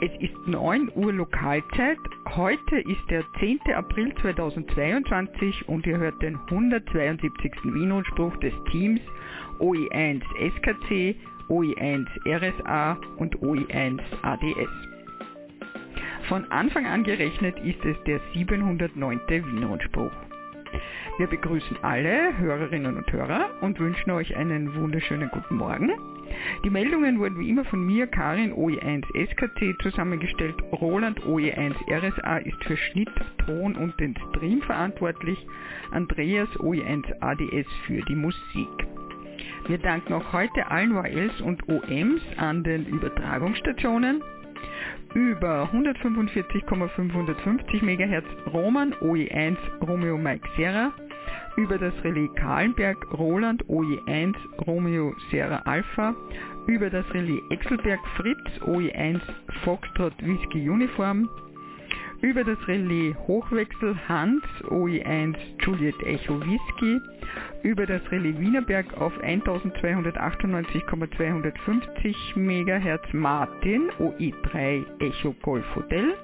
Es ist 9 Uhr Lokalzeit. Heute ist der 10. April 2022 und ihr hört den 172. Wienrundspruch des Teams OE1 SKC, OE1 RSA und OE1 ADS. Von Anfang an gerechnet ist es der 709. Wienrundspruch. Wir begrüßen alle Hörerinnen und Hörer und wünschen euch einen wunderschönen guten Morgen. Die Meldungen wurden wie immer von mir, Karin OE1 SKT, zusammengestellt. Roland OE1 RSA ist für Schnitt, Ton und den Stream verantwortlich. Andreas OE1 ADS für die Musik. Wir danken auch heute allen ORLs und OMs an den Übertragungsstationen über 145,550 MHz Roman OE1 Romeo Mike Sierra, über das Relais Kahlenberg Roland OE1 Romeo Sierra Alpha, über das Relais Exelberg Fritz OE1 Foxtrot Whisky Uniform, über das Relais Hochwechsel Hans OE1 Juliet Echo Whisky, über das Relais Wienerberg auf 1298,250 MHz Martin OE3 Echo Golf Hotel,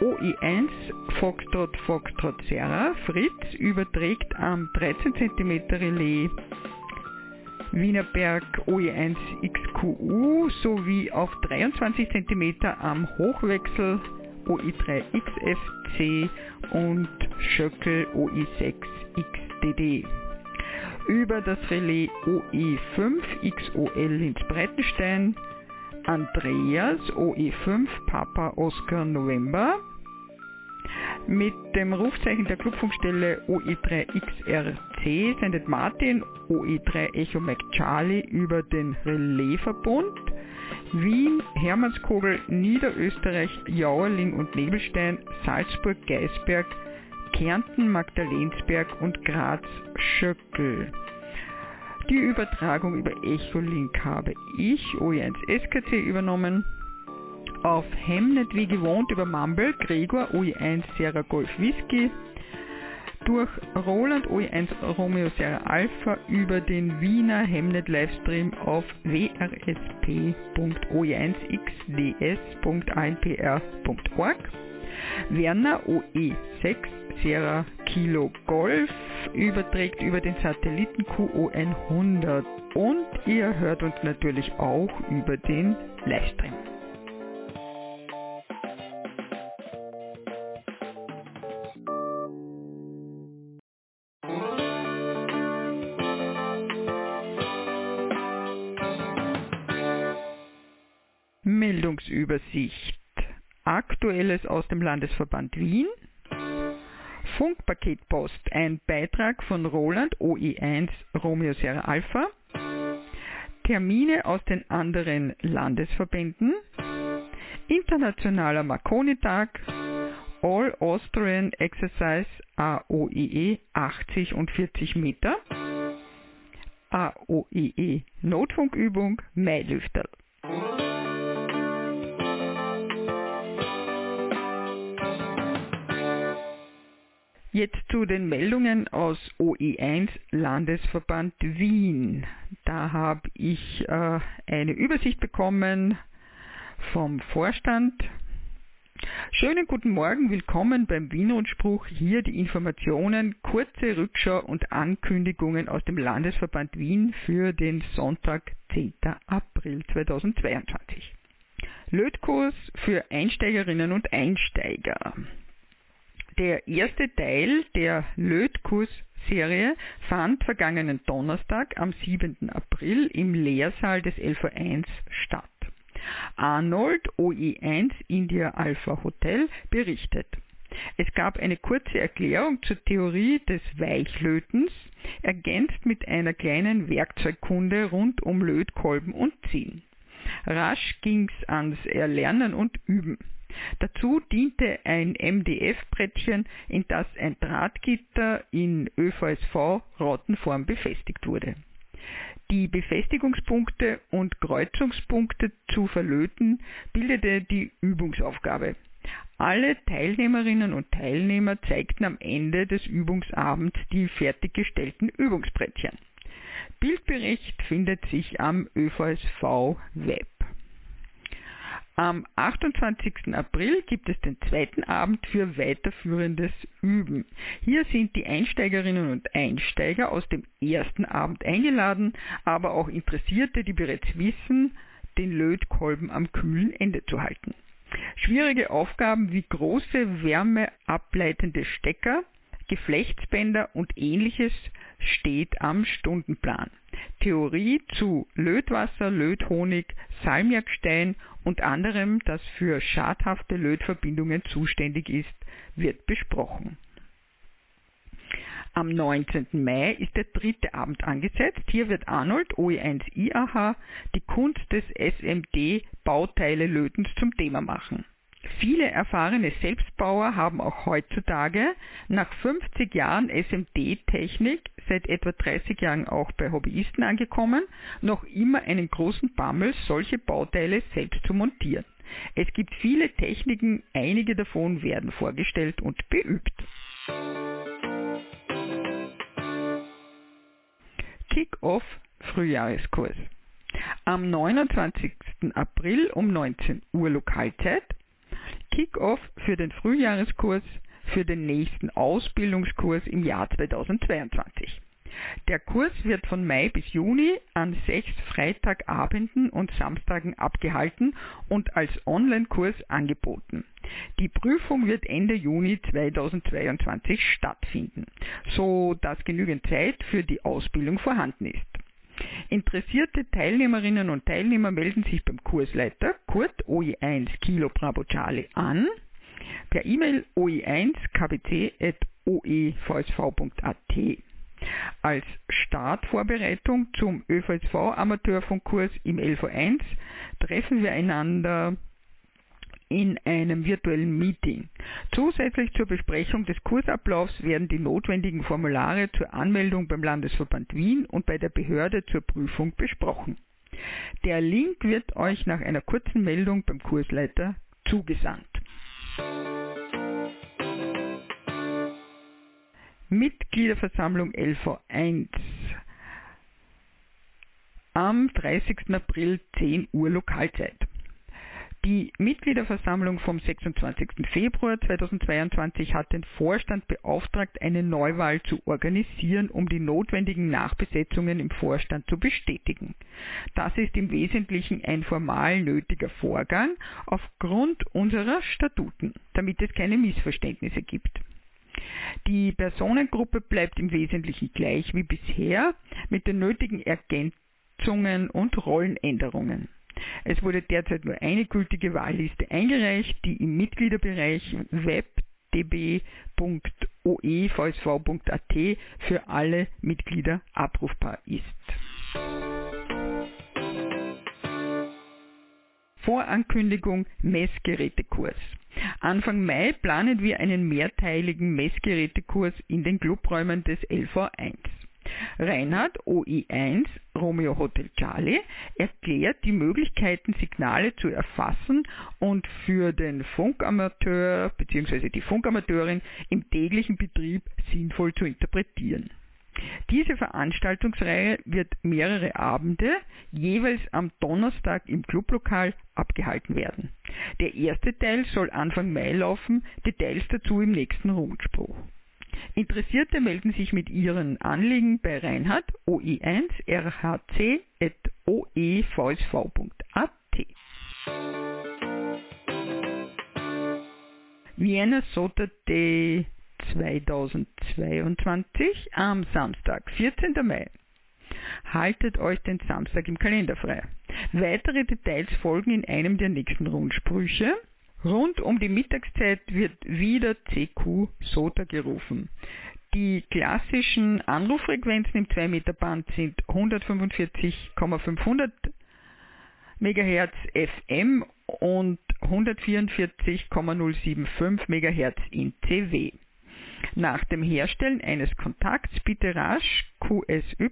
OE1 Foxtrot Foxtrot Serra Fritz überträgt am 13 cm Relais Wienerberg OE1 XQU sowie auf 23 cm am Hochwechsel OI3 XFC und Schöckel OI6 XDD. Über das Relais OE5 XOL ins Breitenstein Andreas OE5 Papa Oscar November mit dem Rufzeichen der Clubfunkstelle OE3XRC sendet Martin OE3 Echo Mac Charlie über den Relaisverbund Wien, Hermannskogel, Niederösterreich, Jauerling und Nebelstein, Salzburg, Geisberg, Kärnten, Magdalensberg und Graz, Schöckel. Die Übertragung über Echolink habe ich, OE1 SKC, übernommen. Auf Hemnet wie gewohnt über Mumble, Gregor, OE1 Sierra Golf Whisky, durch Roland OE1 Romeo Sierra Alpha über den Wiener Hemnet Livestream auf wrsp.oe1xds.anpr.org. Werner OE6 Sierra Kilo Golf überträgt über den Satelliten QO100 und ihr hört uns natürlich auch über den Livestream. Aktuelles aus dem Landesverband Wien. Funkpaketpost, ein Beitrag von Roland OE1 Romeo Sierra Alpha. Termine aus den anderen Landesverbänden. Internationaler Marconi-Tag. All Austrian Exercise AOEE 80 und 40 Meter. AOEE Notfunkübung Mailüfterl. Jetzt zu den Meldungen aus OE1 Landesverband Wien. Da habe ich äh, eine Übersicht bekommen vom Vorstand. Schönen guten Morgen, willkommen beim Wienrundspruch. Hier die Informationen, kurze Rückschau und Ankündigungen aus dem Landesverband Wien für den Sonntag, 10. April 2022. Lötkurs für Einsteigerinnen und Einsteiger. Der erste Teil der Lötkurs-Serie fand vergangenen Donnerstag am 7. April im Lehrsaal des LV1 statt. Arnold OE1 India Alpha Hotel berichtet. Es gab eine kurze Erklärung zur Theorie des Weichlötens, ergänzt mit einer kleinen Werkzeugkunde rund um Lötkolben und Ziehen. Rasch ging's ans Erlernen und Üben. Dazu diente ein MDF-Brettchen, in das ein Drahtgitter in ÖVSV-Rautenform befestigt wurde. Die Befestigungspunkte und Kreuzungspunkte zu verlöten bildete die Übungsaufgabe. Alle Teilnehmerinnen und Teilnehmer zeigten am Ende des Übungsabends die fertiggestellten Übungsbrettchen. Bildbericht findet sich am ÖVSV Web. Am 28. April gibt es den zweiten Abend für weiterführendes Üben. Hier sind die Einsteigerinnen und Einsteiger aus dem ersten Abend eingeladen, aber auch Interessierte, die bereits wissen, den Lötkolben am kühlen Ende zu halten. Schwierige Aufgaben wie große wärmeableitende Stecker, Geflechtsbänder und ähnliches steht am Stundenplan. Theorie zu Lötwasser, Löthonig, Salmiakstein und anderem, das für schadhafte Lötverbindungen zuständig ist, wird besprochen. Am 19. Mai ist der dritte Abend angesetzt. Hier wird Arnold OE1 IAH die Kunst des SMD Bauteile Lötens zum Thema machen. Viele erfahrene Selbstbauer haben auch heutzutage nach 50 Jahren SMD-Technik, seit etwa 30 Jahren auch bei Hobbyisten angekommen, noch immer einen großen Bammel, solche Bauteile selbst zu montieren. Es gibt viele Techniken, einige davon werden vorgestellt und beübt. Kick-Off Frühjahreskurs. Am 29. April um 19 Uhr Lokalzeit Kick-off für den Frühjahreskurs für den nächsten Ausbildungskurs im Jahr 2022. Der Kurs wird von Mai bis Juni an sechs Freitagabenden und Samstagen abgehalten und als Online-Kurs angeboten. Die Prüfung wird Ende Juni 2022 stattfinden, so dass genügend Zeit für die Ausbildung vorhanden ist. Interessierte Teilnehmerinnen und Teilnehmer melden sich beim Kursleiter Kurt OE1 Kilo Bravo Charlie an per E-Mail oe1kbc.oevsv.at. Als Startvorbereitung zum ÖVSV Amateurfunkkurs im LV1 treffen wir einander in einem virtuellen Meeting. Zusätzlich zur Besprechung des Kursablaufs werden die notwendigen Formulare zur Anmeldung beim Landesverband Wien und bei der Behörde zur Prüfung besprochen. Der Link wird euch nach einer kurzen Meldung beim Kursleiter zugesandt. Mitgliederversammlung LV1 am 30. April 10 Uhr Lokalzeit. Die Mitgliederversammlung vom 26. Februar 2022 hat den Vorstand beauftragt, eine Neuwahl zu organisieren, um die notwendigen Nachbesetzungen im Vorstand zu bestätigen. Das ist im Wesentlichen ein formal nötiger Vorgang aufgrund unserer Statuten, damit es keine Missverständnisse gibt. Die Personengruppe bleibt im Wesentlichen gleich wie bisher mit den nötigen Ergänzungen und Rollenänderungen. Es wurde derzeit nur eine gültige Wahlliste eingereicht, die im Mitgliederbereich webdb.oevsv.at für alle Mitglieder abrufbar ist. Vorankündigung Messgerätekurs. Anfang Mai planen wir einen mehrteiligen Messgerätekurs in den Clubräumen des LV1. Reinhard OI1 Romeo Hotel Charlie erklärt die Möglichkeiten, Signale zu erfassen und für den Funkamateur bzw. die Funkamateurin im täglichen Betrieb sinnvoll zu interpretieren. Diese Veranstaltungsreihe wird mehrere Abende, jeweils am Donnerstag im Clublokal, abgehalten werden. Der erste Teil soll Anfang Mai laufen, Details dazu im nächsten Rundspruch. Interessierte melden sich mit ihren Anliegen bei Reinhard OI1 rhc.oevsv.at. Vienna Sota Day 2022 am Samstag, 14. Mai. Haltet euch den Samstag im Kalender frei. Weitere Details folgen in einem der nächsten Rundsprüche. Rund um die Mittagszeit wird wieder CQ SOTA gerufen. Die klassischen Anruffrequenzen im 2 Meter Band sind 145,500 MHz FM und 144,075 MHz in CW. Nach dem Herstellen eines Kontakts bitte rasch QSY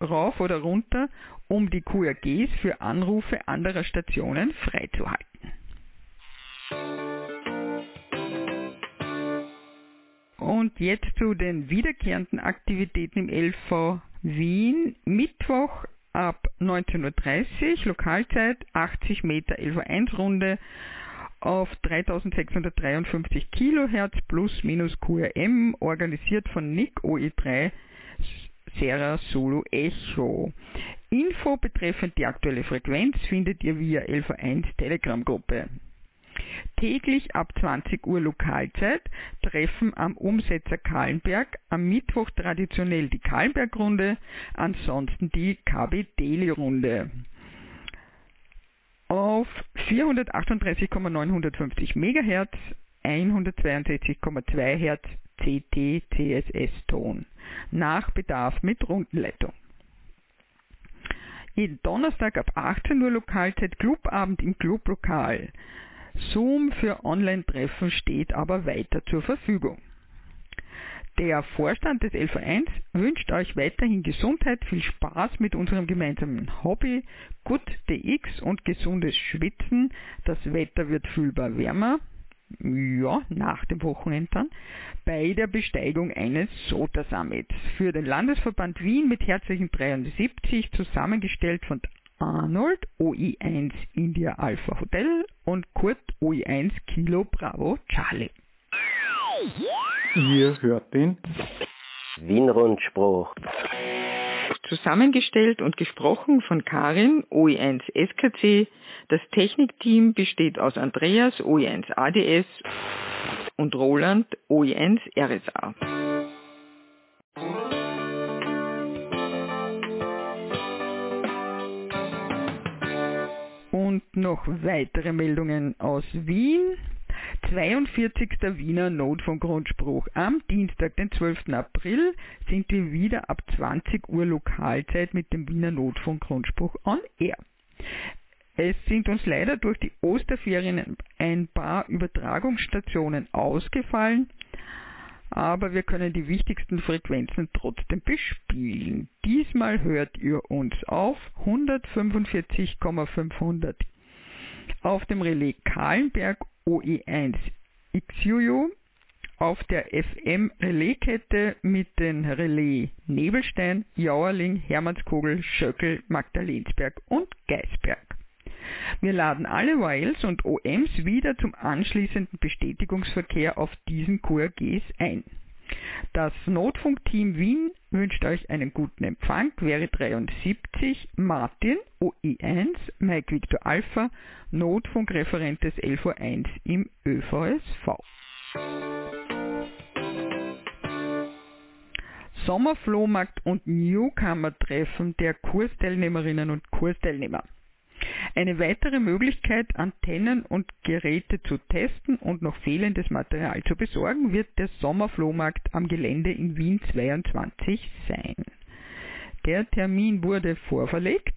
rauf oder runter, um die QRGs für Anrufe anderer Stationen freizuhalten. Und jetzt zu den wiederkehrenden Aktivitäten im LV Wien. Mittwoch ab 19.30 Uhr Lokalzeit 80 Meter LV1 Runde auf 3653 Kilohertz plus minus QRM, organisiert von NIC OE3 Serra Solo Echo. Info betreffend die aktuelle Frequenz findet ihr via LV1 Telegram-Gruppe. Täglich ab 20 Uhr Lokalzeit treffen am Umsetzer Kahlenberg, am Mittwoch traditionell die Kahlenberg-Runde, ansonsten die KB Deli-Runde. Auf 438,950 MHz, 162,2 Hz CT CSS Ton. Nach Bedarf mit Rundenleitung. Jeden Donnerstag ab 18 Uhr Lokalzeit Clubabend im Clublokal. Zoom für Online-Treffen steht aber weiter zur Verfügung. Der Vorstand des LV1 wünscht euch weiterhin Gesundheit, viel Spaß mit unserem gemeinsamen Hobby, gut DX und gesundes Schwitzen. Das Wetter wird fühlbar wärmer. Ja, nach dem Wochenende dann, bei der Besteigung eines SOTA Summits für den Landesverband Wien mit herzlichen 73, zusammengestellt von Arnold OI1 India Alpha Hotel und Kurt OI1 Kilo Bravo Charlie. Ihr hört den Wien-Rundspruch. Zusammengestellt und gesprochen von Karin, OE1 SKC. Das Technikteam besteht aus Andreas, OE1 ADS und Roland, OE1 RSA. Noch weitere Meldungen aus Wien. 42. Wiener Notfunkgrundspruch. Am Dienstag, den 12. April, sind wir wieder ab 20 Uhr Lokalzeit mit dem Wiener Notfunkgrundspruch on air. Es sind uns leider durch die Osterferien ein paar Übertragungsstationen ausgefallen, aber wir können die wichtigsten Frequenzen trotzdem bespielen. Diesmal hört ihr uns auf 145,500 auf dem Relais Kahlenberg OE1 XUU auf der FM-Relaiskette mit den Relais Nebelstein, Jauerling, Hermannskogel, Schöckel, Magdalensberg und Geisberg. Wir laden alle Wiles und OMs wieder zum anschließenden Bestätigungsverkehr auf diesen QRGs ein. Das Notfunkteam Wien wünscht euch einen guten Empfang. Quere 73 Martin OI1 Mike Victor Alpha Notfunkreferent des LV1 im ÖVSV. Sommerflohmarkt und Newcomer-Treffen der Kursteilnehmerinnen und Kursteilnehmer. Eine weitere Möglichkeit, Antennen und Geräte zu testen und noch fehlendes Material zu besorgen, wird der Sommerflohmarkt am Gelände in Wien 22 sein. Der Termin wurde vorverlegt.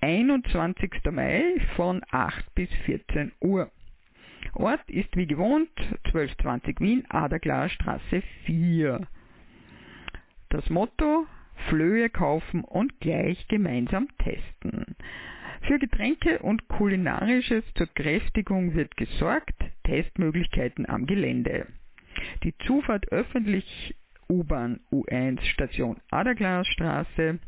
21. Mai von 8 bis 14 Uhr. Ort ist wie gewohnt 1220 Wien, Aderklarer Straße 4. Das Motto Flöhe kaufen und gleich gemeinsam testen. Für Getränke und Kulinarisches zur Kräftigung wird gesorgt, Testmöglichkeiten am Gelände. Die Zufahrt öffentlich U-Bahn U1 Station Aderglasstraße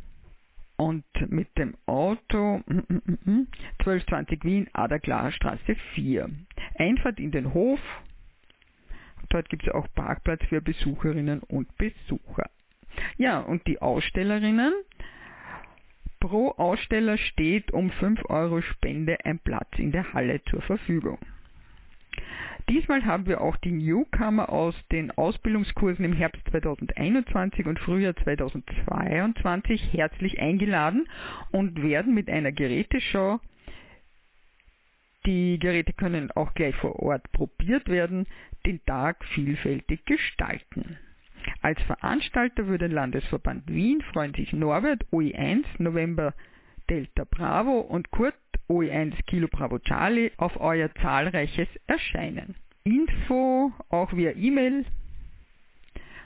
und mit dem Auto 1220 Wien Aderglasstraße 4. Einfahrt in den Hof. Dort gibt es auch Parkplatz für Besucherinnen und Besucher. Ja, und die Ausstellerinnen Pro Aussteller steht um 5 Euro Spende ein Platz in der Halle zur Verfügung. Diesmal haben wir auch die Newcomer aus den Ausbildungskursen im Herbst 2021 und Frühjahr 2022 herzlich eingeladen und werden mit einer Geräteshow die Geräte können auch gleich vor Ort probiert werden, den Tag vielfältig gestalten. Als Veranstalter für den Landesverband Wien freuen sich Norbert OE1 November Delta Bravo und Kurt OE1 Kilo Bravo Charlie auf euer zahlreiches Erscheinen. Info auch via E-Mail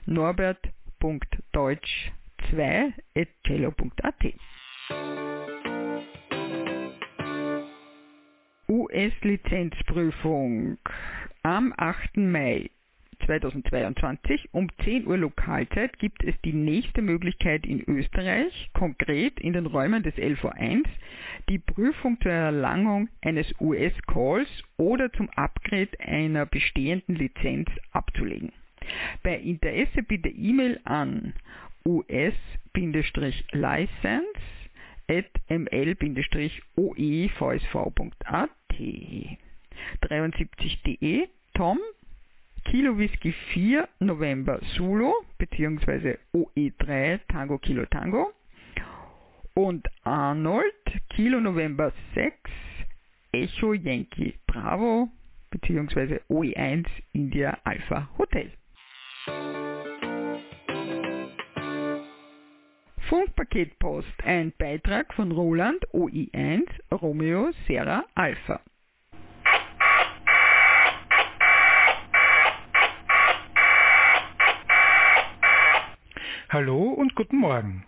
norbert.deutsch2.cello.at US-Lizenzprüfung am 8. Mai 2022 um 10 Uhr Lokalzeit gibt es die nächste Möglichkeit in Österreich, konkret in den Räumen des LV1, die Prüfung zur Erlangung eines US-Calls oder zum Upgrade einer bestehenden Lizenz abzulegen. Bei Interesse bitte E-Mail an us-license at ml-oevsv.at 73.de Tom Kilo Whisky 4 November Zulu bzw. OE3 Tango Kilo Tango und Arnold Kilo November 6 Echo Yankee Bravo bzw. OE1 India Alpha Hotel. Funkpaketpost, ein Beitrag von Roland OI1 Romeo Serra Alpha. Hallo und guten Morgen.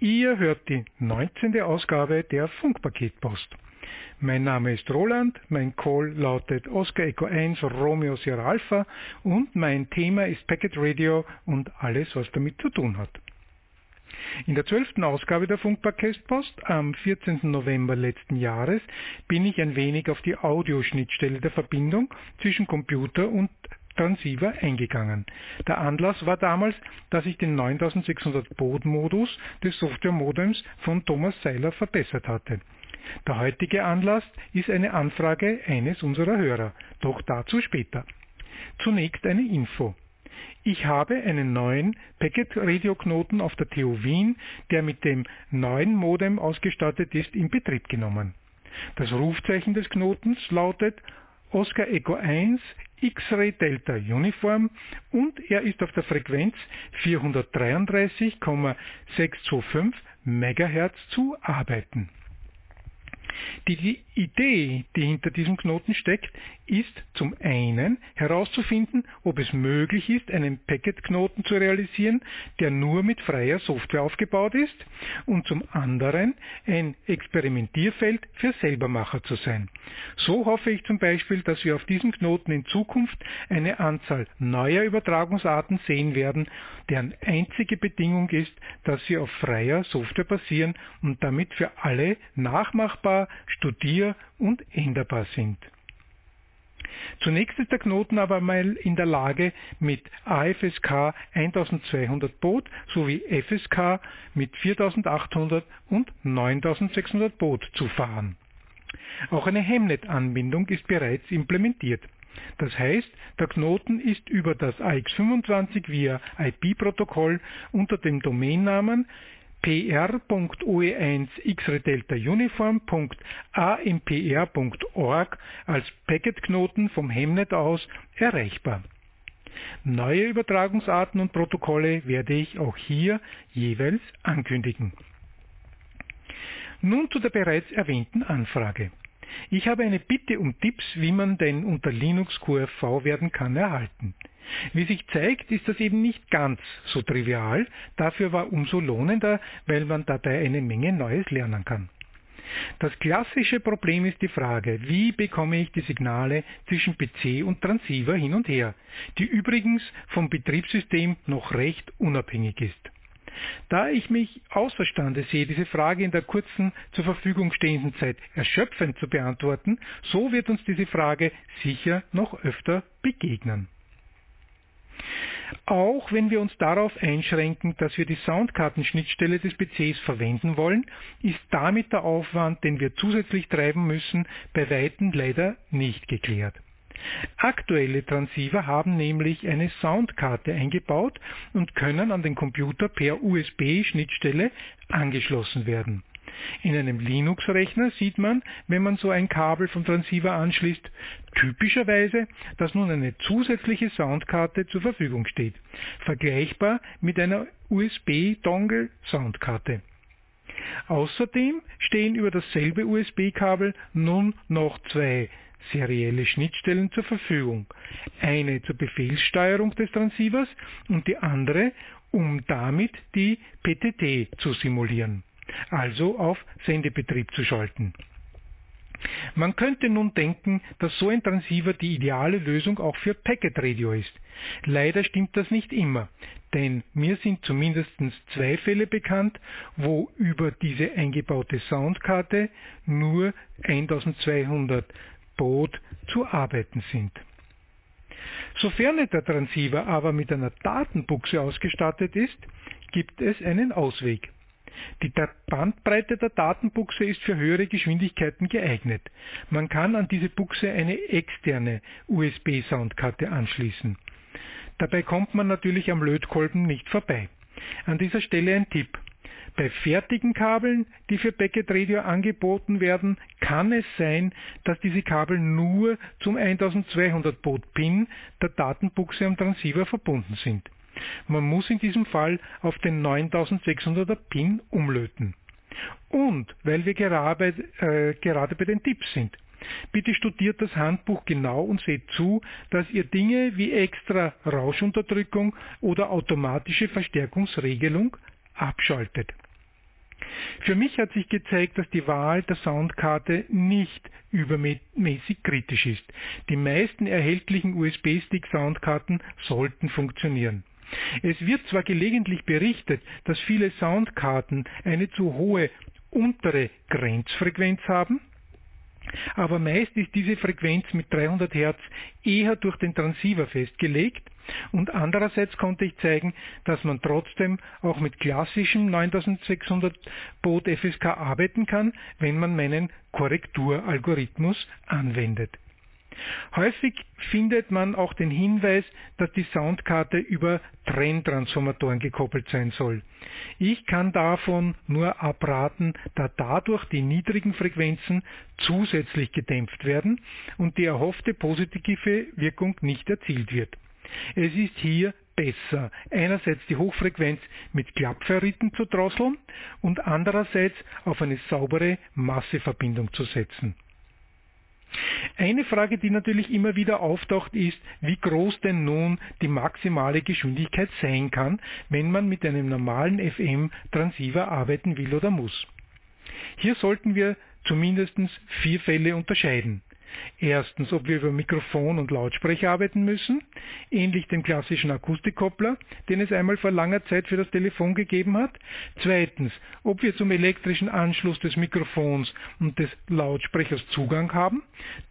Ihr hört die 19. Ausgabe der Funkpaketpost. Mein Name ist Roland, mein Call lautet Oscar Echo 1 Romeo Sierra Alpha und mein Thema ist Packet Radio und alles, was damit zu tun hat. In der zwölften Ausgabe der Funkpaketpost am 14. November letzten Jahres bin ich ein wenig auf die Audioschnittstelle der Verbindung zwischen Computer und Transceiver eingegangen. Der Anlass war damals, dass ich den 9600 Baud-Modus des Software-Modems von Thomas Seiler verbessert hatte. Der heutige Anlass ist eine Anfrage eines unserer Hörer, doch dazu später. Zunächst eine Info. Ich habe einen neuen Packet-Radio-Knoten auf der TU Wien, der mit dem neuen Modem ausgestattet ist, in Betrieb genommen. Das Rufzeichen des Knotens lautet Oscar Echo 1 X-Ray Delta Uniform und er ist auf der Frequenz 433,625 MHz zu arbeiten. Die Idee, die hinter diesem Knoten steckt, ist zum einen herauszufinden, ob es möglich ist, einen Packet-Knoten zu realisieren, der nur mit freier Software aufgebaut ist und zum anderen ein Experimentierfeld für Selbermacher zu sein. So hoffe ich zum Beispiel, dass wir auf diesem Knoten in Zukunft eine Anzahl neuer Übertragungsarten sehen werden, deren einzige Bedingung ist, dass sie auf freier Software basieren und damit für alle nachmachbar, studier- und änderbar sind. Zunächst ist der Knoten aber mal in der Lage, mit AFSK 1200 Baud sowie FSK mit 4800 und 9600 Baud zu fahren. Auch eine Hemnet-Anbindung ist bereits implementiert. Das heißt, der Knoten ist über das AX25 via IP-Protokoll unter dem Domainnamen pr.oe1xredelta-uniform.ampr.org als Packetknoten vom Hemnet aus erreichbar. Neue Übertragungsarten und Protokolle werde ich auch hier jeweils ankündigen. Nun zu der bereits erwähnten Anfrage. Ich habe eine Bitte um Tipps, wie man denn unter Linux QFV werden kann, erhalten. Wie sich zeigt, ist das eben nicht ganz so trivial, dafür war umso lohnender, weil man dabei eine Menge Neues lernen kann. Das klassische Problem ist die Frage, wie bekomme ich die Signale zwischen PC und Transceiver hin und her, die übrigens vom Betriebssystem noch recht unabhängig ist. Da ich mich außerstande sehe, diese Frage in der kurzen zur Verfügung stehenden Zeit erschöpfend zu beantworten, so wird uns diese Frage sicher noch öfter begegnen. Auch wenn wir uns darauf einschränken, dass wir die Soundkartenschnittstelle des PCs verwenden wollen, ist damit der Aufwand, den wir zusätzlich treiben müssen, bei weitem leider nicht geklärt. Aktuelle Transceiver haben nämlich eine Soundkarte eingebaut und können an den Computer per USB-Schnittstelle angeschlossen werden. In einem Linux-Rechner sieht man, wenn man so ein Kabel vom Transceiver anschließt, typischerweise, dass nun eine zusätzliche Soundkarte zur Verfügung steht, vergleichbar mit einer USB-Dongle-Soundkarte. Außerdem stehen über dasselbe USB-Kabel nun noch zwei serielle Schnittstellen zur Verfügung. Eine zur Befehlssteuerung des Transceivers und die andere, um damit die PTT zu simulieren also auf Sendebetrieb zu schalten. Man könnte nun denken, dass so ein Transceiver die ideale Lösung auch für Packet Radio ist. Leider stimmt das nicht immer, denn mir sind zumindest zwei Fälle bekannt, wo über diese eingebaute Soundkarte nur 1200 Baud zu arbeiten sind. Sofern der Transceiver aber mit einer Datenbuchse ausgestattet ist, gibt es einen Ausweg. Die Bandbreite der Datenbuchse ist für höhere Geschwindigkeiten geeignet. Man kann an diese Buchse eine externe USB-Soundkarte anschließen. Dabei kommt man natürlich am Lötkolben nicht vorbei. An dieser Stelle ein Tipp. Bei fertigen Kabeln, die für Packet Radio angeboten werden, kann es sein, dass diese Kabel nur zum 1200 Baud PIN der Datenbuchse am Transceiver verbunden sind. Man muss in diesem Fall auf den 9600er PIN umlöten. Und weil wir gerade, äh, gerade bei den Tipps sind, Bitte studiert das Handbuch genau und seht zu, dass ihr Dinge wie extra Rauschunterdrückung oder automatische Verstärkungsregelung abschaltet. Für mich hat sich gezeigt, dass die Wahl der Soundkarte nicht übermäßig kritisch ist. Die meisten erhältlichen USB-Stick-Soundkarten sollten funktionieren. Es wird zwar gelegentlich berichtet, dass viele Soundkarten eine zu hohe untere Grenzfrequenz haben, aber meist ist diese Frequenz mit 300 Hertz eher durch den Transceiver festgelegt und andererseits konnte ich zeigen, dass man trotzdem auch mit klassischem 9600 Baud FSK arbeiten kann, wenn man meinen Korrekturalgorithmus anwendet. Häufig findet man auch den Hinweis, dass die Soundkarte über Trenntransformatoren gekoppelt sein soll. Ich kann davon nur abraten, da dadurch die niedrigen Frequenzen zusätzlich gedämpft werden und die erhoffte positive Wirkung nicht erzielt wird. Es ist hier besser, einerseits die Hochfrequenz mit Klappferriten zu drosseln und andererseits auf eine saubere Masseverbindung zu setzen. Eine Frage, die natürlich immer wieder auftaucht, ist, wie groß denn nun die maximale Geschwindigkeit sein kann, wenn man mit einem normalen FM-Transceiver arbeiten will oder muss. Hier sollten wir zumindest vier Fälle unterscheiden. Erstens, ob wir über Mikrofon und Lautsprecher arbeiten müssen, ähnlich dem klassischen Akustikkoppler, den es einmal vor langer Zeit für das Telefon gegeben hat. Zweitens, ob wir zum elektrischen Anschluss des Mikrofons und des Lautsprechers Zugang haben.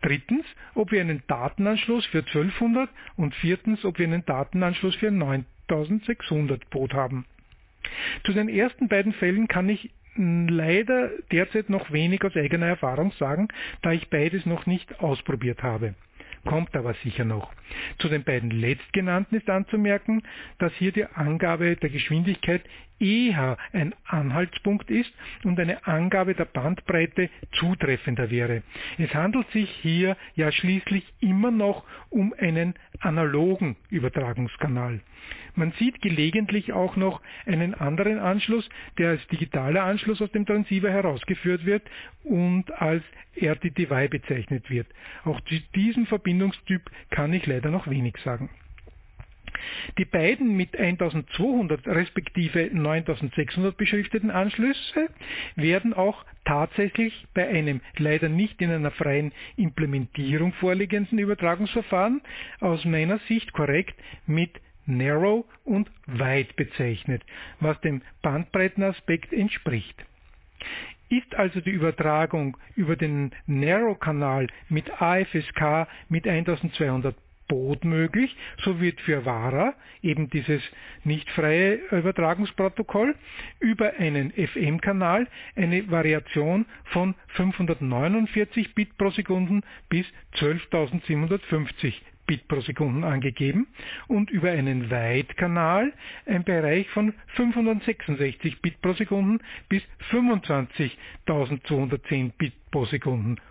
Drittens, ob wir einen Datenanschluss für 1200 und viertens, ob wir einen Datenanschluss für 9600 Baud haben. Zu den ersten beiden Fällen kann ich leider derzeit noch wenig aus eigener Erfahrung sagen, da ich beides noch nicht ausprobiert habe. Kommt aber sicher noch. Zu den beiden letztgenannten ist anzumerken, dass hier die Angabe der Geschwindigkeit eher ein Anhaltspunkt ist und eine Angabe der Bandbreite zutreffender wäre. Es handelt sich hier ja schließlich immer noch um einen analogen Übertragungskanal. Man sieht gelegentlich auch noch einen anderen Anschluss, der als digitaler Anschluss aus dem Transceiver herausgeführt wird und als RTTY bezeichnet wird. Auch zu diesem Verbindungstyp kann ich leider noch wenig sagen. Die beiden mit 1200 respektive 9600 beschrifteten Anschlüsse werden auch tatsächlich bei einem leider nicht in einer freien Implementierung vorliegenden Übertragungsverfahren aus meiner Sicht korrekt mit Narrow und Wide bezeichnet, was dem Bandbreitenaspekt entspricht. Ist also die Übertragung über den Narrow-Kanal mit AFSK mit 1200 Boot möglich, so wird für VARA eben dieses nicht freie Übertragungsprotokoll über einen FM-Kanal eine Variation von 549 Bit pro Sekunde bis 12.750 Bit pro Sekunde angegeben und über einen Wide-Kanal ein Bereich von 566 Bit pro Sekunde bis 25.210 Bit pro Sekunde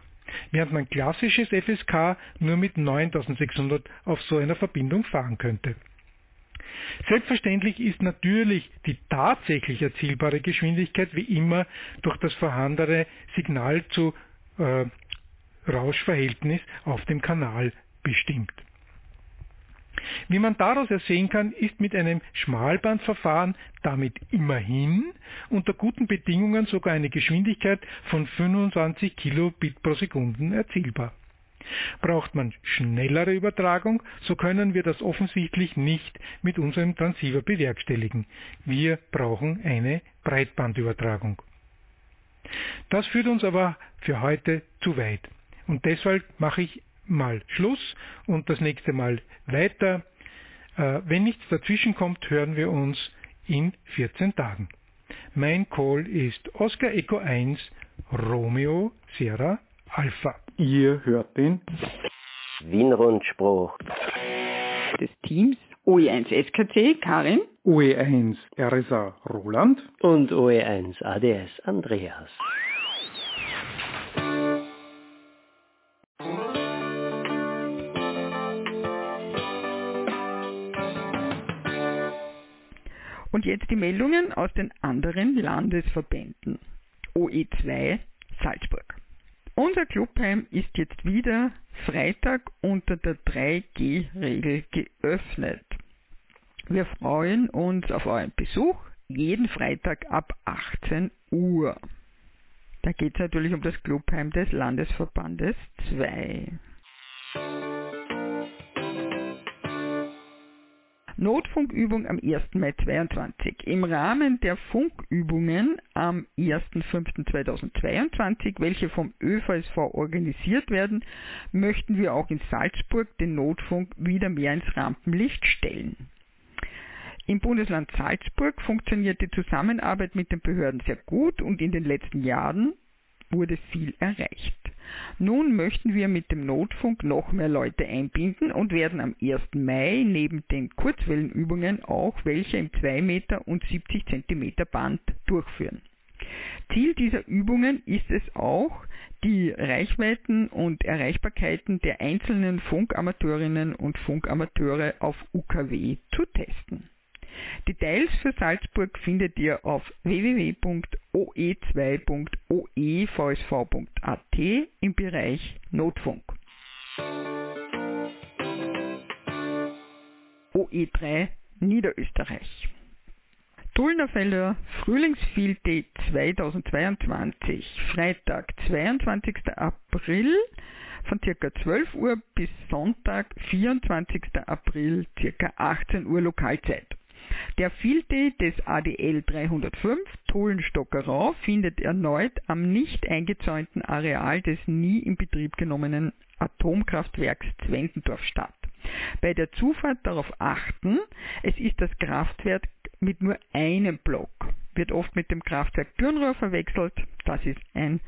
während man klassisches FSK nur mit 9600 auf so einer Verbindung fahren könnte. Selbstverständlich ist natürlich die tatsächlich erzielbare Geschwindigkeit wie immer durch das vorhandene Signal zu äh, Rauschverhältnis auf dem Kanal bestimmt. Wie man daraus ersehen kann, ist mit einem Schmalbandverfahren damit immerhin unter guten Bedingungen sogar eine Geschwindigkeit von 25 Kilobit pro Sekunde erzielbar. Braucht man schnellere Übertragung, so können wir das offensichtlich nicht mit unserem Transceiver bewerkstelligen. Wir brauchen eine Breitbandübertragung. Das führt uns aber für heute zu weit. Und deshalb mache ich mal Schluss und das nächste Mal weiter. Äh, wenn nichts dazwischen kommt, hören wir uns in 14 Tagen. Mein Call ist Oscar Echo 1 Romeo Sierra Alpha. Ihr hört den Wien-Rundspruch des Teams OE1 SKC Karin, OE1 RSA Roland und OE1 ADS Andreas. Und jetzt die Meldungen aus den anderen Landesverbänden. OE2 Salzburg. Unser Clubheim ist jetzt wieder Freitag unter der 3G-Regel geöffnet. Wir freuen uns auf euren Besuch jeden Freitag ab 18 Uhr. Da geht es natürlich um das Clubheim des Landesverbandes 2. Notfunkübung am 1. Mai 22. Im Rahmen der Funkübungen am 1.5.2022, welche vom ÖVSV organisiert werden, möchten wir auch in Salzburg den Notfunk wieder mehr ins Rampenlicht stellen. Im Bundesland Salzburg funktioniert die Zusammenarbeit mit den Behörden sehr gut und in den letzten Jahren wurde viel erreicht. Nun möchten wir mit dem Notfunk noch mehr Leute einbinden und werden am 1. Mai neben den Kurzwellenübungen auch welche im 2 Meter und 70 Zentimeter Band durchführen. Ziel dieser Übungen ist es auch, die Reichweiten und Erreichbarkeiten der einzelnen Funkamateurinnen und Funkamateure auf UKW zu testen. Details für Salzburg findet ihr auf www.oe2.oevsv.at im Bereich Notfunk. OE3 Niederösterreich. Tullnerfelder Frühlingsfield Day 2022, Freitag, 22. April von ca. 12 Uhr bis Sonntag, 24. April, ca. 18 Uhr Lokalzeit. Der Field des ADL 305 Tullenstockerau findet erneut am nicht eingezäunten Areal des nie in Betrieb genommenen Atomkraftwerks Zwentendorf statt. Bei der Zufahrt darauf achten, es ist das Kraftwerk mit nur einem Block. Wird oft mit dem Kraftwerk Dürnrohr verwechselt. Das ist ein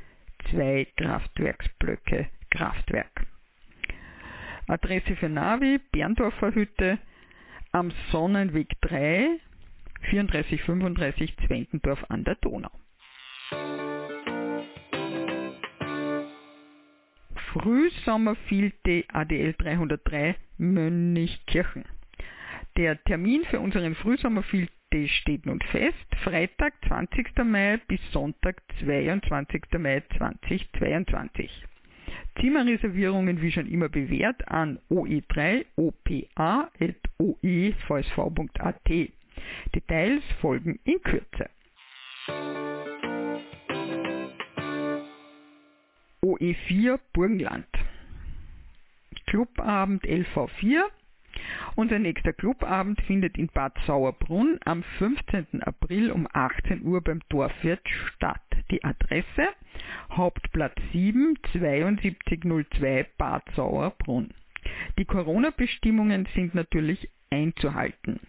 zwei Kraftwerksblöcke Kraftwerk. Adresse für Navi, Berndorfer Hütte, am Sonnenweg 3, 3435 Zwentendorf an der Donau. Frühsommerfilte ADL 303 Mönchkirchen. Der Termin für unseren Frühsommerfilte steht nun fest. Freitag 20. Mai bis Sonntag 22. Mai 2022. Zimmerreservierungen wie schon immer bewährt an oe3opa.oevsv.at. Details folgen in Kürze. OE4 Burgenland. Clubabend LV4 unser nächster Clubabend findet in Bad Sauerbrunn am 15. April um 18 Uhr beim Dorfwirt statt. Die Adresse Hauptplatz 7 7202 Bad Sauerbrunn. Die Corona-Bestimmungen sind natürlich einzuhalten.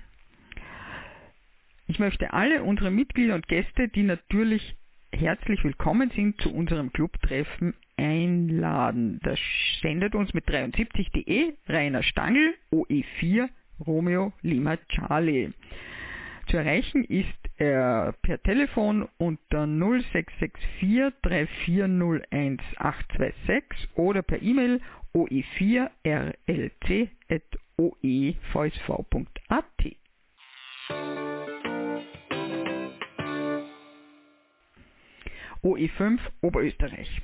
Ich möchte alle unsere Mitglieder und Gäste, die natürlich herzlich willkommen sind, zu unserem Clubtreffen einladen. Das sendet uns mit 73.de Rainer Stangl, OE4 Romeo Lima Charlie. Zu erreichen ist er per Telefon unter 0664 3401826 oder per E-Mail oe4rlc.oevsv.at. OE5 Oberösterreich.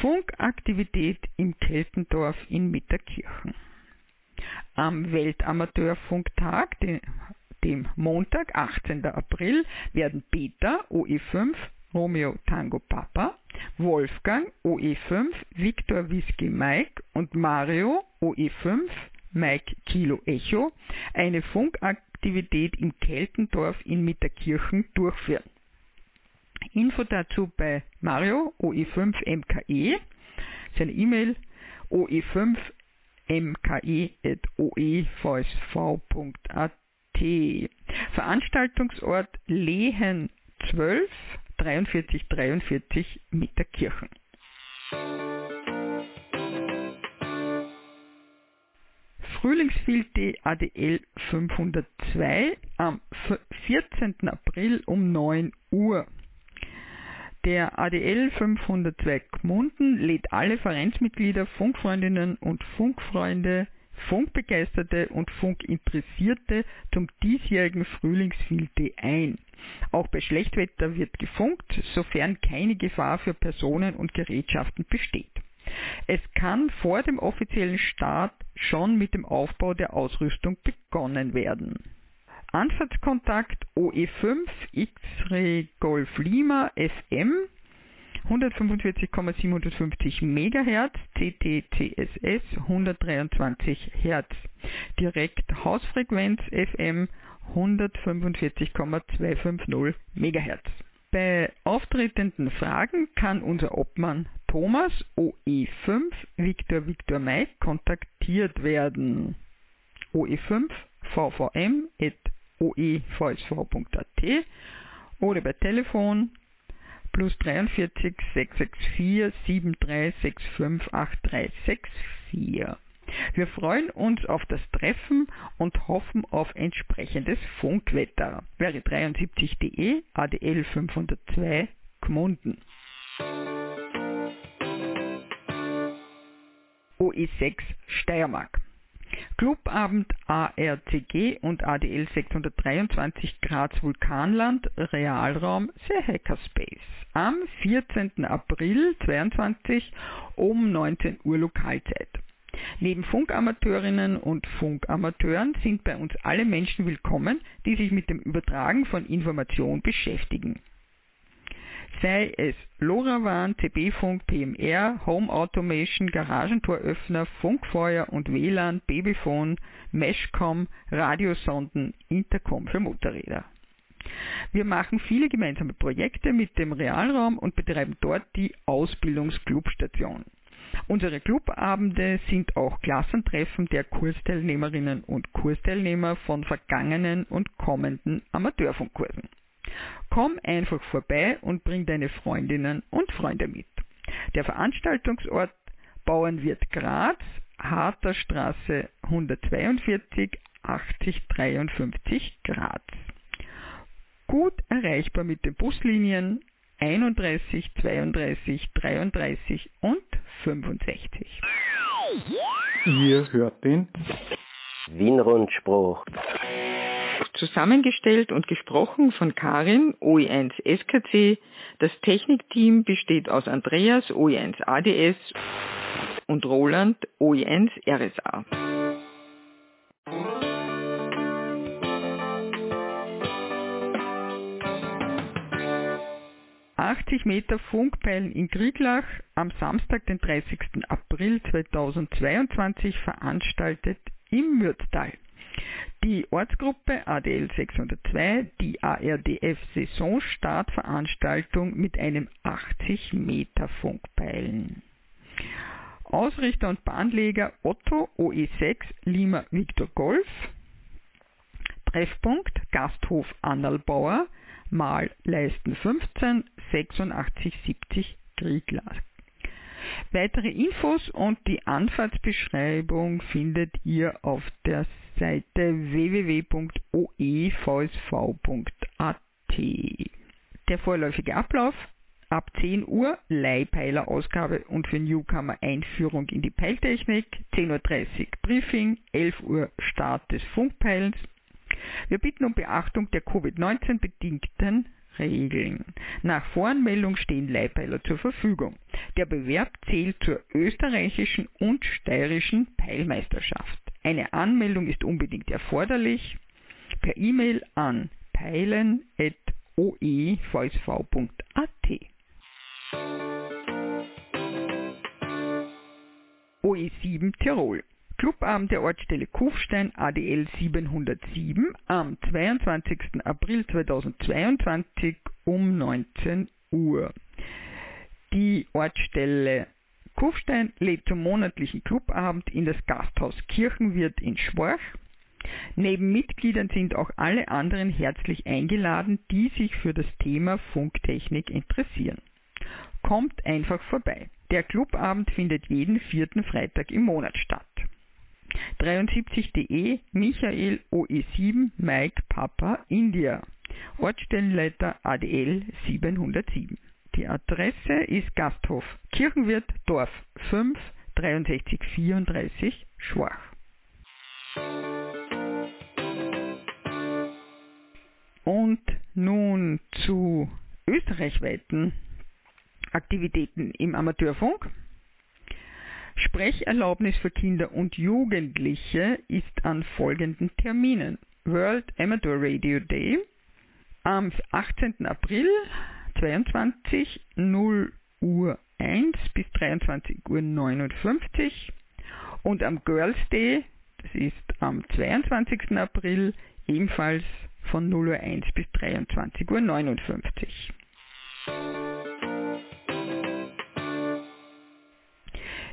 Funkaktivität im Keltendorf in Mitterkirchen. Am Weltamateurfunktag, dem Montag, 18. April, werden Peter OE5 Romeo Tango Papa, Wolfgang OE5 Victor Whisky Mike und Mario OE5 Mike Kilo Echo eine Funkaktivität im Keltendorf in Mitterkirchen durchführen. Info dazu bei Mario OE5 MKE, seine E-Mail oe5 Veranstaltungsort Lehen 12 4343 Mitterkirchen. Frühlingsfilter ADL 502 am 14. April um 9 Uhr. Der ADL 502 Gmunden lädt alle Vereinsmitglieder, Funkfreundinnen und Funkfreunde, Funkbegeisterte und Funkinteressierte zum diesjährigen Frühlingsfilter ein. Auch bei Schlechtwetter wird gefunkt, sofern keine Gefahr für Personen und Gerätschaften besteht. Es kann vor dem offiziellen Start schon mit dem Aufbau der Ausrüstung begonnen werden. Anfahrtskontakt OE5 X-Ray Golf Lima FM 145,750 MHz, CT-CSS 123 Hz, Direkt Hausfrequenz FM 145,250 MHz. Bei auftretenden Fragen kann unser Obmann Thomas OE5 Victor Victor Mike kontaktiert werden. OE5 vvm oevsv.at oder bei Telefon plus 43 664 7365 8364. Wir freuen uns auf das Treffen und hoffen auf entsprechendes Funkwetter. Wäre 73.de ADL 502 Gmunden. OE6 Steiermark. Clubabend ARCG und ADL 623 Graz Vulkanland Realraum The Hackerspace am 14. April 22 um 19 Uhr Lokalzeit. Neben Funkamateurinnen und Funkamateuren sind bei uns alle Menschen willkommen, die sich mit dem Übertragen von Information beschäftigen sei es LoRaWAN, CB-Funk, PMR, Home Automation, Garagentoröffner, Funkfeuer und WLAN, Babyphone, Meshcom, Radiosonden, Intercom für Motorräder. Wir machen viele gemeinsame Projekte mit dem Realraum und betreiben dort die Ausbildungsclubstation. Unsere Clubabende sind auch Klassentreffen der Kursteilnehmerinnen und Kursteilnehmer von vergangenen und kommenden Amateurfunkkursen. Komm einfach vorbei und bring deine Freundinnen und Freunde mit. Der Veranstaltungsort Bauernwirt Graz, Harter Straße 142 8053 Graz. Gut erreichbar mit den Buslinien 31, 32, 33 und 65. Ihr hört den Wien-Rundspruch zusammengestellt und gesprochen von Karin, OE1 SKC. Das Technikteam besteht aus Andreas, OE1 ADS und Roland, OE1 RSA. ...80 Meter Funkpeilen in Grieglach am Samstag, den 30. April 2022 veranstaltet im Mürztal. Die Ortsgruppe ADL 602, die ARDF Saisonstartveranstaltung mit einem 80 Meter Funkpeilen. Ausrichter und Bahnleger Otto OE6 Lima Victor Golf. Treffpunkt Gasthof Annalbauer mal Leisten 15 86 70 Krieglas. Weitere Infos und die Anfahrtsbeschreibung findet ihr auf der Seite www.oevsv.at. Der vorläufige Ablauf ab 10 Uhr Leihpeiler-Ausgabe und für Newcomer Einführung in die Peiltechnik, 10.30 Uhr Briefing, 11 Uhr Start des Funkpeilens. Wir bitten um Beachtung der Covid-19 bedingten Regeln. Nach Voranmeldung stehen Leihpeiler zur Verfügung. Der Bewerb zählt zur österreichischen und steirischen Peilmeisterschaft. Eine Anmeldung ist unbedingt erforderlich per E-Mail an peilen.oevsv.at. OE7 Tirol Clubabend der Ortsstelle Kufstein ADL 707 am 22. April 2022 um 19 Uhr. Die Ortsstelle Kufstein lädt zum monatlichen Clubabend in das Gasthaus Kirchenwirt in Schworch. Neben Mitgliedern sind auch alle anderen herzlich eingeladen, die sich für das Thema Funktechnik interessieren. Kommt einfach vorbei. Der Clubabend findet jeden vierten Freitag im Monat statt. 73.de Michael OE7 Mike Papa India Ortsstellenleiter ADL 707 Die Adresse ist Gasthof Kirchenwirt Dorf 5 6334 Schwach. Und nun zu österreichweiten Aktivitäten im Amateurfunk. Sprecherlaubnis für Kinder und Jugendliche ist an folgenden Terminen. World Amateur Radio Day am 18. April 22 0 Uhr 1 bis 23 Uhr 59 und am Girls Day, das ist am 22. April, ebenfalls von 0 Uhr 1 bis 23 Uhr 59.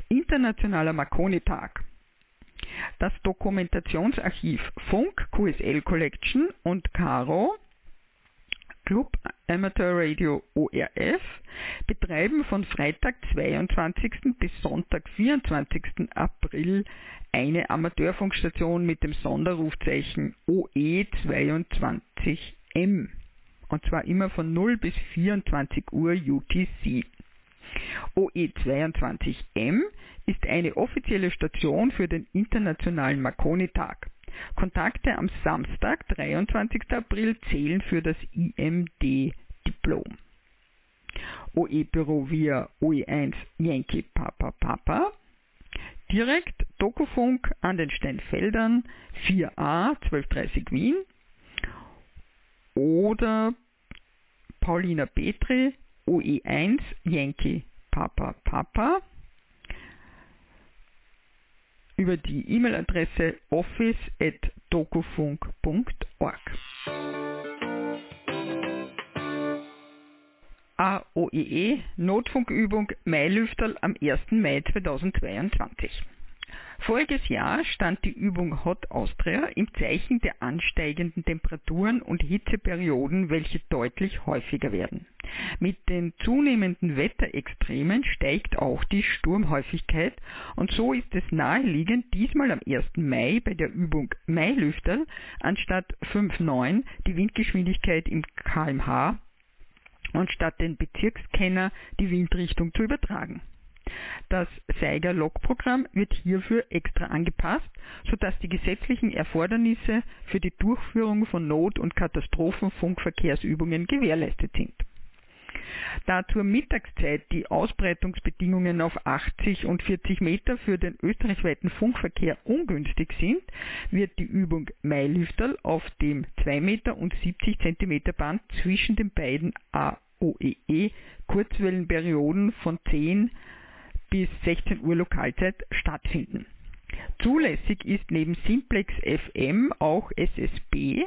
Internationaler Marconi-Tag. Das Dokumentationsarchiv Funk, QSL Collection und Caro Club Amateur Radio ORF betreiben von Freitag 22. bis Sonntag 24. April eine Amateurfunkstation mit dem Sonderrufzeichen OE22M und zwar immer von 0 bis 24 Uhr UTC. OE22M ist eine offizielle Station für den Internationalen Marconi-Tag. Kontakte am Samstag, 23. April, zählen für das IMD-Diplom. OE-Büro via OE1 Yankee Papa Papa. Direkt Dokufunk an den Steinfeldern 4a 1230 Wien oder Paulina Petri OE1 Yankee Papa Papa über die E-Mail-Adresse office.dokufunk.org. AOEE Notfunkübung Mailüfterl am 1. Mai 2022. Voriges Jahr stand die Übung Hot Austria im Zeichen der ansteigenden Temperaturen und Hitzeperioden, welche deutlich häufiger werden. Mit den zunehmenden Wetterextremen steigt auch die Sturmhäufigkeit und so ist es naheliegend, diesmal am 1. Mai bei der Übung Mailüfterl anstatt 5,9 die Windgeschwindigkeit im kmh und statt den Bezirkskenner die Windrichtung zu übertragen. Das Seiger-Log-Programm wird hierfür extra angepasst, sodass die gesetzlichen Erfordernisse für die Durchführung von Not- und Katastrophenfunkverkehrsübungen gewährleistet sind. Da zur Mittagszeit die Ausbreitungsbedingungen auf 80 und 40 Meter für den österreichweiten Funkverkehr ungünstig sind, wird die Übung Mailüfterl auf dem 2 Meter und 70 Zentimeter Band zwischen den beiden AOEE Kurzwellenperioden von 10 bis 16 Uhr Lokalzeit stattfinden. Zulässig ist neben Simplex FM auch SSB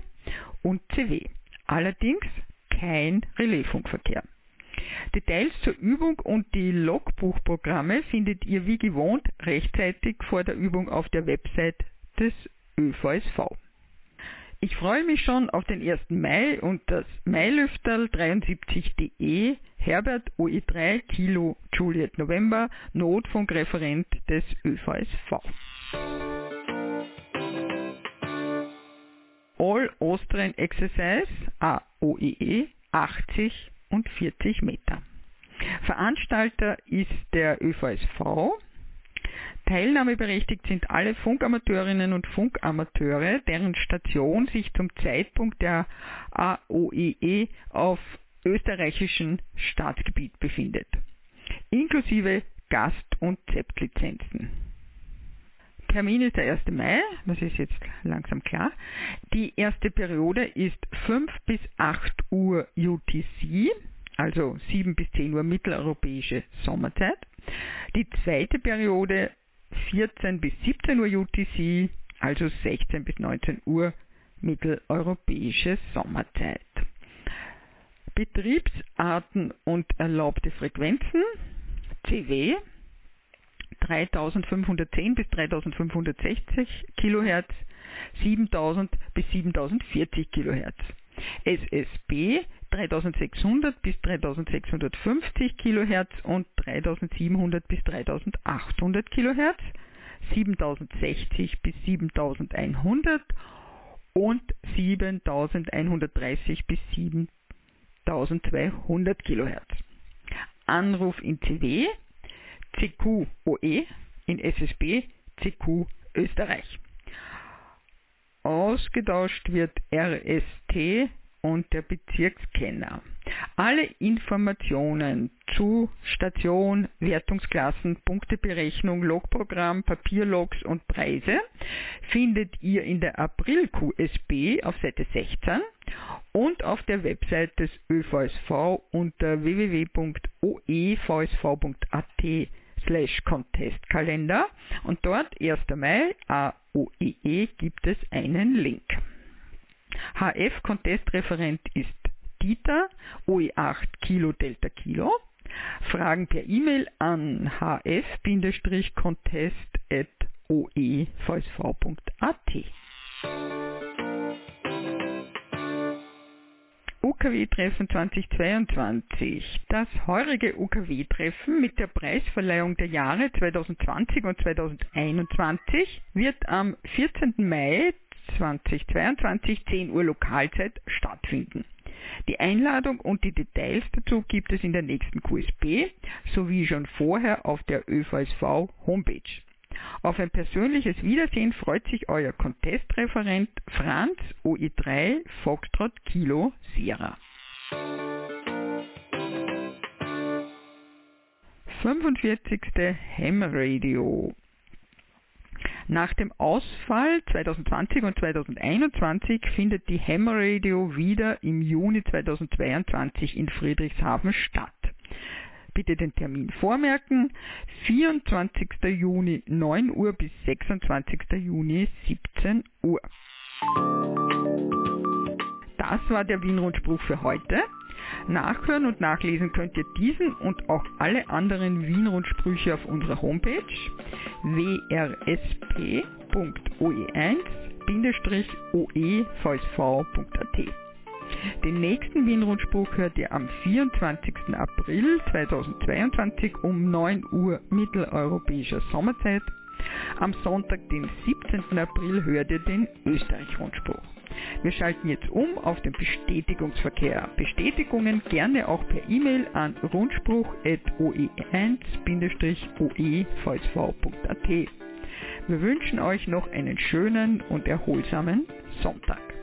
und CW. Allerdings kein Relaisfunkverkehr. Details zur Übung und die Logbuchprogramme findet ihr wie gewohnt rechtzeitig vor der Übung auf der Website des ÖVSV. Ich freue mich schon auf den 1. Mai und das Mailüfterl 73.de Herbert OE3 Kilo Juliet November Notfunkreferent des ÖVSV. All Austrian Exercise AOEE 80 und 40 Meter. Veranstalter ist der ÖVSV. Teilnahmeberechtigt sind alle Funkamateurinnen und Funkamateure, deren Station sich zum Zeitpunkt der AOEE auf österreichischem Staatsgebiet befindet, inklusive Gast- und Zeptlizenzen. Termin ist der 1. Mai, das ist jetzt langsam klar. Die erste Periode ist 5 bis 8 Uhr UTC, also 7 bis 10 Uhr mitteleuropäische Sommerzeit. Die zweite Periode 14 bis 17 Uhr UTC, also 16 bis 19 Uhr mitteleuropäische Sommerzeit. Betriebsarten und erlaubte Frequenzen CW 3510 bis 3560 kHz, 7000 bis 7040 kHz. SSB 3600 bis 3650 kHz und 3700 bis 3800 kHz, 7060 bis 7100 und 7130 bis 7200 kHz. Anruf in CW CQOE in SSB CQ Österreich. Ausgetauscht wird RST und der Bezirkskenner. Alle Informationen zu Station, Wertungsklassen, Punkteberechnung, Logprogramm, Papierlogs und Preise findet ihr in der April QSB auf Seite 16 und auf der Website des ÖVSV unter www.oevsv.at slash Contestkalender und dort 1. Mai AOEE gibt es einen Link. HF Contestreferent ist Dieter, OE8 Kilo Delta Kilo. Fragen per E-Mail an hf-contest.oevsv.at. UKW-Treffen 2022. Das heurige UKW-Treffen mit der Preisverleihung der Jahre 2020 und 2021 wird am 14. Mai 2022 10 Uhr Lokalzeit stattfinden. Die Einladung und die Details dazu gibt es in der nächsten QSB sowie schon vorher auf der ÖVSV Homepage. Auf ein persönliches Wiedersehen freut sich euer Contestreferent Franz OI3 Foxtrot Kilo Sierra. 45. Ham Radio nach dem Ausfall 2020 und 2021 findet die Hammer Radio wieder im Juni 2022 in Friedrichshafen statt. Bitte den Termin vormerken. 24. Juni 9 Uhr bis 26. Juni 17 Uhr. Das war der Wien-Rundspruch für heute. Nachhören und nachlesen könnt ihr diesen und auch alle anderen Wien-Rundsprüche auf unserer Homepage wrsp.oe1-oevsv.at. Den nächsten Wien-Rundspruch hört ihr am 24. April 2022 um 9 Uhr mitteleuropäischer Sommerzeit. Am Sonntag, den 17. April, hört ihr den Österreich-Rundspruch. Wir schalten jetzt um auf den Bestätigungsverkehr. Bestätigungen gerne auch per E-Mail an rundspruch.oe1-oevsv.at. Wir wünschen euch noch einen schönen und erholsamen Sonntag.